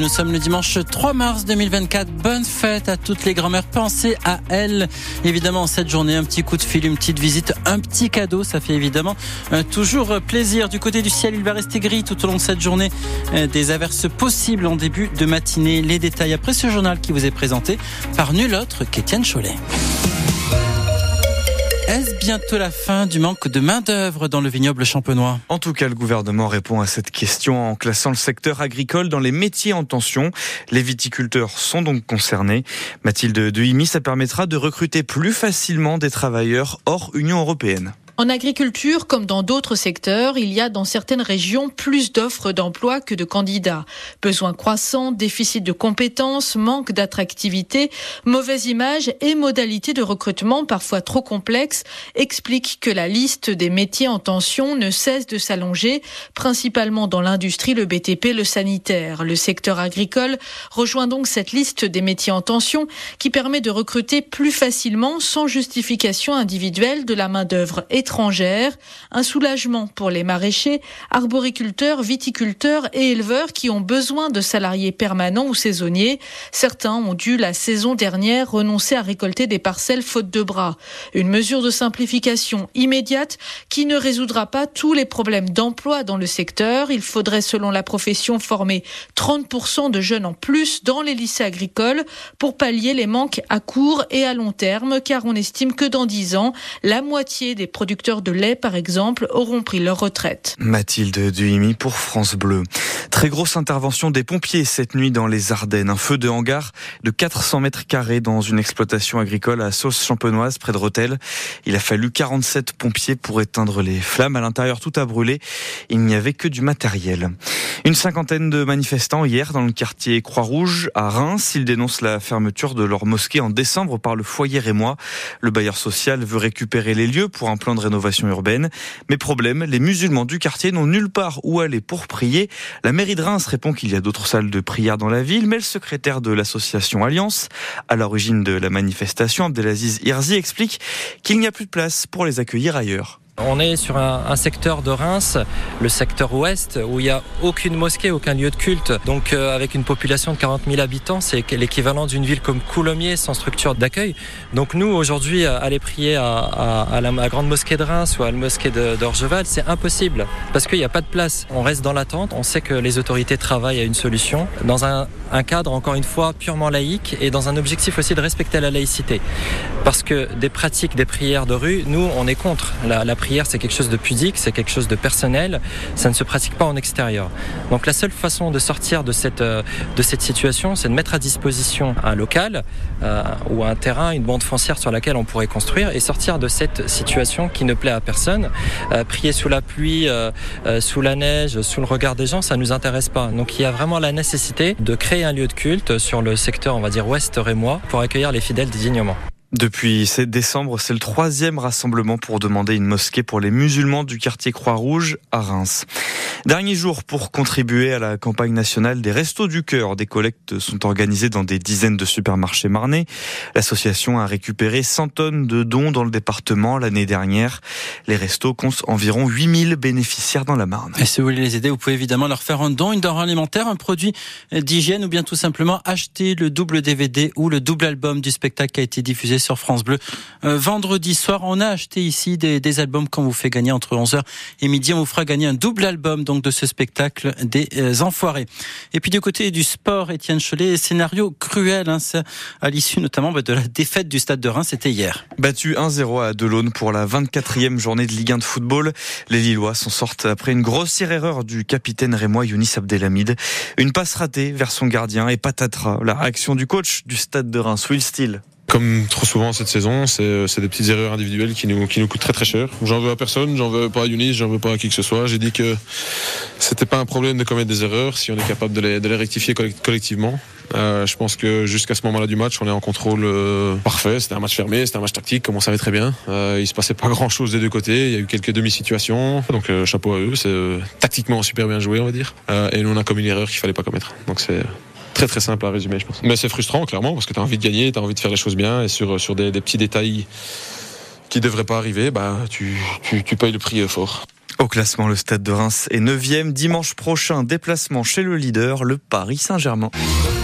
Nous sommes le dimanche 3 mars 2024. Bonne fête à toutes les grand-mères. Pensez à elles. Évidemment, cette journée, un petit coup de fil, une petite visite, un petit cadeau. Ça fait évidemment euh, toujours plaisir. Du côté du ciel, il va rester gris tout au long de cette journée. Euh, des averses possibles en début de matinée. Les détails après ce journal qui vous est présenté par nul autre qu'Étienne Cholet. Est-ce bientôt la fin du manque de main-d'œuvre dans le vignoble champenois? En tout cas, le gouvernement répond à cette question en classant le secteur agricole dans les métiers en tension. Les viticulteurs sont donc concernés. Mathilde Dehimi, ça permettra de recruter plus facilement des travailleurs hors Union européenne. En agriculture, comme dans d'autres secteurs, il y a dans certaines régions plus d'offres d'emploi que de candidats. Besoins croissants, déficit de compétences, manque d'attractivité, mauvaise image et modalités de recrutement parfois trop complexes expliquent que la liste des métiers en tension ne cesse de s'allonger, principalement dans l'industrie, le BTP, le sanitaire. Le secteur agricole rejoint donc cette liste des métiers en tension qui permet de recruter plus facilement, sans justification individuelle, de la main-d'œuvre étrangère. Un soulagement pour les maraîchers, arboriculteurs, viticulteurs et éleveurs qui ont besoin de salariés permanents ou saisonniers. Certains ont dû la saison dernière renoncer à récolter des parcelles faute de bras. Une mesure de simplification immédiate qui ne résoudra pas tous les problèmes d'emploi dans le secteur. Il faudrait, selon la profession, former 30% de jeunes en plus dans les lycées agricoles pour pallier les manques à court et à long terme, car on estime que dans 10 ans, la moitié des producteurs producteurs de lait, par exemple, auront pris leur retraite. Mathilde Duhimi pour France Bleu. Très grosse intervention des pompiers cette nuit dans les Ardennes. Un feu de hangar de 400 mètres carrés dans une exploitation agricole à Sauce Champenoise, près de Rotel. Il a fallu 47 pompiers pour éteindre les flammes. À l'intérieur, tout a brûlé. Il n'y avait que du matériel. Une cinquantaine de manifestants hier dans le quartier Croix-Rouge à Reims. Ils dénoncent la fermeture de leur mosquée en décembre par le foyer Rémois. Le bailleur social veut récupérer les lieux pour un plan de rénovation urbaine. Mais problème, les musulmans du quartier n'ont nulle part où aller pour prier. La mairie de Reims répond qu'il y a d'autres salles de prière dans la ville, mais le secrétaire de l'association Alliance, à l'origine de la manifestation, Abdelaziz Irzi, explique qu'il n'y a plus de place pour les accueillir ailleurs. On est sur un, secteur de Reims, le secteur ouest, où il n'y a aucune mosquée, aucun lieu de culte. Donc euh, avec une population de 40 000 habitants, c'est l'équivalent d'une ville comme Coulommiers sans structure d'accueil. Donc nous, aujourd'hui, aller prier à, la grande mosquée de Reims ou à la mosquée d'Orgeval, c'est impossible, parce qu'il n'y a pas de place. On reste dans l'attente, on sait que les autorités travaillent à une solution, dans un, cadre, encore une fois, purement laïque, et dans un objectif aussi de respecter la laïcité. Parce que des pratiques, des prières de rue, nous, on est contre la, la prière, c'est quelque chose de pudique, c'est quelque chose de personnel, ça ne se pratique pas en extérieur. Donc la seule façon de sortir de cette, euh, de cette situation, c'est de mettre à disposition un local euh, ou un terrain, une bande foncière sur laquelle on pourrait construire et sortir de cette situation qui ne plaît à personne. Euh, prier sous la pluie, sous la neige, sous le regard des gens, ça nous intéresse pas. Donc il y a vraiment la nécessité de créer un lieu de culte sur le secteur, on va dire ouest rémois, pour accueillir les fidèles dignement. Depuis décembre, c'est le troisième rassemblement pour demander une mosquée pour les musulmans du quartier Croix-Rouge à Reims. Dernier jour pour contribuer à la campagne nationale des Restos du Cœur. Des collectes sont organisées dans des dizaines de supermarchés marnais. L'association a récupéré 100 tonnes de dons dans le département l'année dernière. Les restos comptent environ 8000 bénéficiaires dans la Marne. Et si vous voulez les aider, vous pouvez évidemment leur faire un don, une denrée alimentaire, un produit d'hygiène ou bien tout simplement acheter le double DVD ou le double album du spectacle qui a été diffusé sur France Bleu. Euh, vendredi soir, on a acheté ici des, albums qu'on vous fait gagner entre 11h et midi. On vous fera gagner un double album donc de ce spectacle des euh, Enfoirés. Et puis du côté du sport, Étienne Cholet, scénario cruel hein, à l'issue notamment bah, de la défaite du Stade de Reims, c'était hier. Battu 1-0 à Delaune pour la 24e journée de Ligue 1 de football. Les Lillois s'en sortent après une grossière erreur du capitaine rémois Younis Abdelhamid. Une passe ratée vers son gardien et patatras. La réaction du coach du Stade de Reims, Will Steele comme trop souvent cette saison, c'est des petites erreurs individuelles qui nous, qui nous coûtent très très cher. J'en veux à personne, j'en veux pas à Younis, j'en veux pas à qui que ce soit. J'ai dit que c'était pas un problème de commettre des erreurs si on est capable de les, de les rectifier collectivement. Euh, je pense que jusqu'à ce moment-là du match, on est en contrôle euh, parfait. C'était un match fermé, c'était un match tactique, comme on savait très bien. Euh, il se passait pas grand-chose des deux côtés. Il y a eu quelques demi-situations, donc euh, chapeau à eux. C'est euh, tactiquement super bien joué, on va dire. et nous on a commis une erreur qu'il fallait pas commettre. Donc c'est très très simple à résumer, je pense. Mais c'est frustrant, clairement, parce que tu as envie de gagner, tu as envie de faire les choses bien, et sur, sur des, petits détails qui ne devraient pas arriver, bah, tu, tu, tu payes le prix fort. Au classement, le stade de Reims est 9e. Dimanche prochain, déplacement chez le leader, le Paris Saint-Germain.